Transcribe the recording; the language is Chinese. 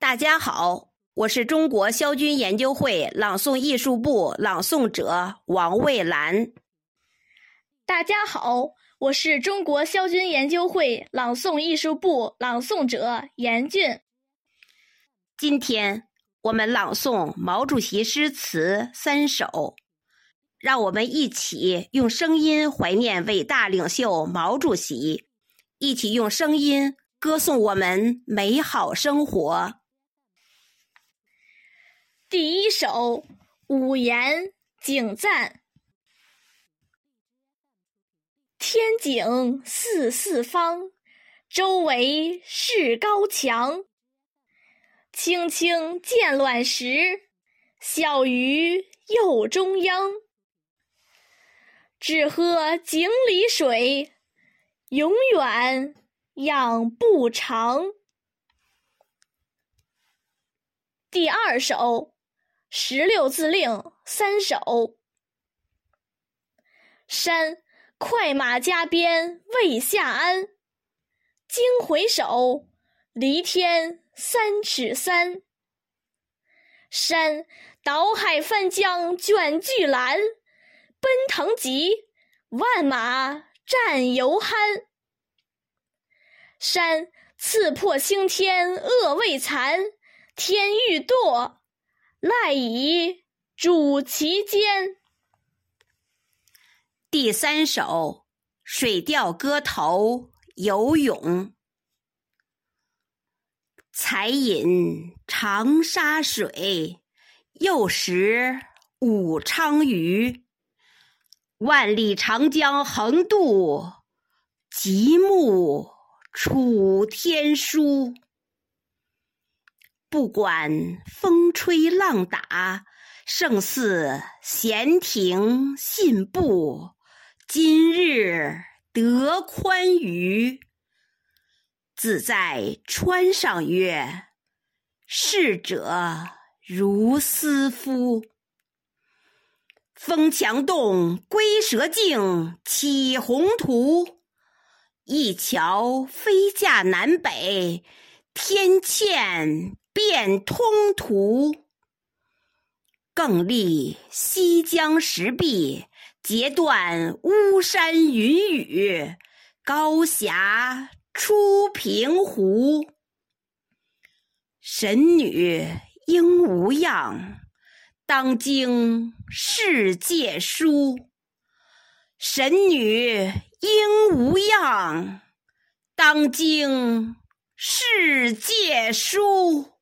大家好，我是中国萧军研究会朗诵艺术部朗诵者王蔚兰。大家好，我是中国萧军研究会朗诵艺术部朗诵者严俊。今天我们朗诵毛主席诗词三首，让我们一起用声音怀念伟大领袖毛主席，一起用声音歌颂我们美好生活。第一首《五言景赞》：天井四四方，周围是高墙。青青见卵石，小鱼又中央。只喝井里水，永远养不长。第二首。十六字令三首：山快马加鞭未下鞍，惊回首，离天三尺三。山倒海翻江卷巨澜，奔腾急，万马战犹酣。山刺破青天恶未残，天欲堕。赖以主其间。第三首《水调歌头·游泳》：才饮长沙水，又食武昌鱼。万里长江横渡，极目楚天舒。不管风吹浪打，胜似闲庭信步。今日得宽裕，自在川上曰。逝者如斯夫。风墙动，龟蛇竞，起宏图。一桥飞架南北，天堑。变通途，更立西江石壁，截断巫山云雨，高峡出平湖。神女应无恙，当经世界书。神女应无恙，当经世界书。